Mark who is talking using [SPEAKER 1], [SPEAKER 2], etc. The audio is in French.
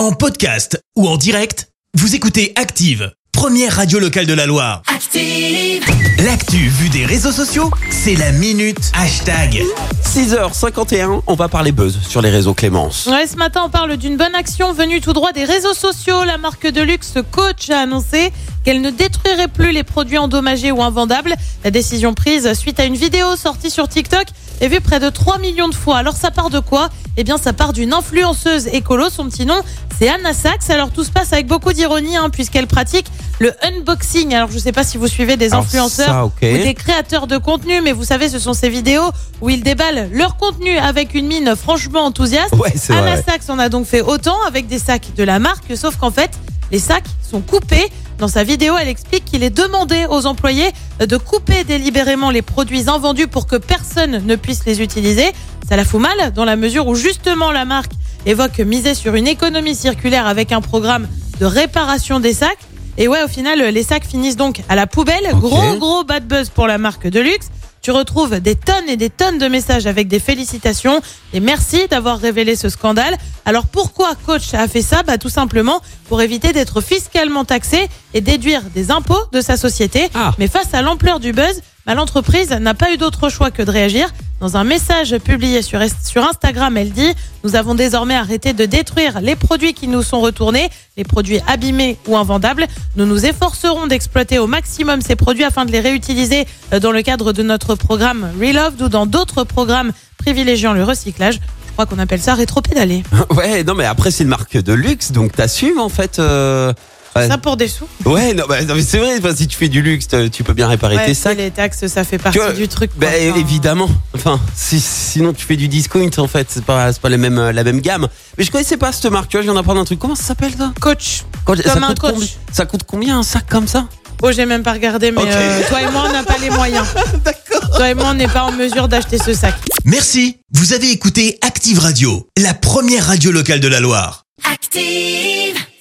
[SPEAKER 1] En podcast ou en direct, vous écoutez Active, première radio locale de la Loire.
[SPEAKER 2] Active.
[SPEAKER 1] L'actu vue des réseaux sociaux, c'est la minute hashtag.
[SPEAKER 3] 6h51, on va parler buzz sur les réseaux Clémence.
[SPEAKER 4] Ouais, ce matin, on parle d'une bonne action venue tout droit des réseaux sociaux. La marque de luxe Coach a annoncé qu'elle ne détruirait plus les produits endommagés ou invendables. La décision prise suite à une vidéo sortie sur TikTok est vue près de 3 millions de fois. Alors ça part de quoi? Eh bien ça part d'une influenceuse écolo. Son petit nom, c'est Anna Sachs. Alors tout se passe avec beaucoup d'ironie hein, puisqu'elle pratique le unboxing. Alors je sais pas si vous suivez des
[SPEAKER 3] Alors,
[SPEAKER 4] influenceurs
[SPEAKER 3] ça,
[SPEAKER 4] ou des créateurs de contenu, mais vous savez, ce sont ces vidéos où ils déballent leur contenu avec une mine franchement enthousiaste.
[SPEAKER 3] Ouais,
[SPEAKER 4] Anna
[SPEAKER 3] vrai.
[SPEAKER 4] Sachs en a donc fait autant avec des sacs de la marque, sauf qu'en fait, les sacs sont coupés. Dans sa vidéo, elle explique qu'il est demandé aux employés de couper délibérément les produits invendus pour que personne ne puisse les utiliser. Ça la fout mal dans la mesure où justement la marque évoque miser sur une économie circulaire avec un programme de réparation des sacs. Et ouais, au final, les sacs finissent donc à la poubelle. Gros, gros bad buzz pour la marque de luxe. Tu retrouves des tonnes et des tonnes de messages avec des félicitations et merci d'avoir révélé ce scandale. Alors pourquoi Coach a fait ça? Bah tout simplement pour éviter d'être fiscalement taxé et déduire des impôts de sa société.
[SPEAKER 3] Ah.
[SPEAKER 4] Mais face à l'ampleur du buzz, bah, l'entreprise n'a pas eu d'autre choix que de réagir. Dans un message publié sur, Instagram, elle dit Nous avons désormais arrêté de détruire les produits qui nous sont retournés, les produits abîmés ou invendables. Nous nous efforcerons d'exploiter au maximum ces produits afin de les réutiliser euh, dans le cadre de notre programme Reloved ou dans d'autres programmes privilégiant le recyclage. Je crois qu'on appelle ça rétro-pédaler.
[SPEAKER 3] Ouais, non mais après c'est une marque de luxe, donc t'assumes en fait. euh, ouais.
[SPEAKER 4] Ça pour des sous.
[SPEAKER 3] Ouais, non, bah, non, mais c'est vrai. enfin, si tu fais du luxe, tu peux bien réparer
[SPEAKER 4] Ouais,
[SPEAKER 3] tes sacs.
[SPEAKER 4] les taxes, ça fait partie
[SPEAKER 3] vois,
[SPEAKER 4] du truc.
[SPEAKER 3] Bah,
[SPEAKER 4] Enfin,
[SPEAKER 3] évidemment. Enfin, si- sinon tu fais du discount en fait, c'est pas c'est pas la même euh, la même gamme. Mais je connaissais pas cette marque. Tu vois, je viens d'apprendre un truc. Comment ça s'appelle ça?
[SPEAKER 4] Coach.
[SPEAKER 3] Ça
[SPEAKER 4] Comme un
[SPEAKER 3] coûte
[SPEAKER 4] coach.
[SPEAKER 3] combien Ça coûte combien un sac comme ça?
[SPEAKER 4] Oh, j'ai même pas regardé, mais euh, toi et moi, on n'a pas les moyens.
[SPEAKER 3] D'accord.
[SPEAKER 4] Toi et moi, on n'est pas en mesure d'acheter ce sac.
[SPEAKER 1] Merci, vous avez écouté Active Radio, la première radio locale de la Loire.
[SPEAKER 2] Active.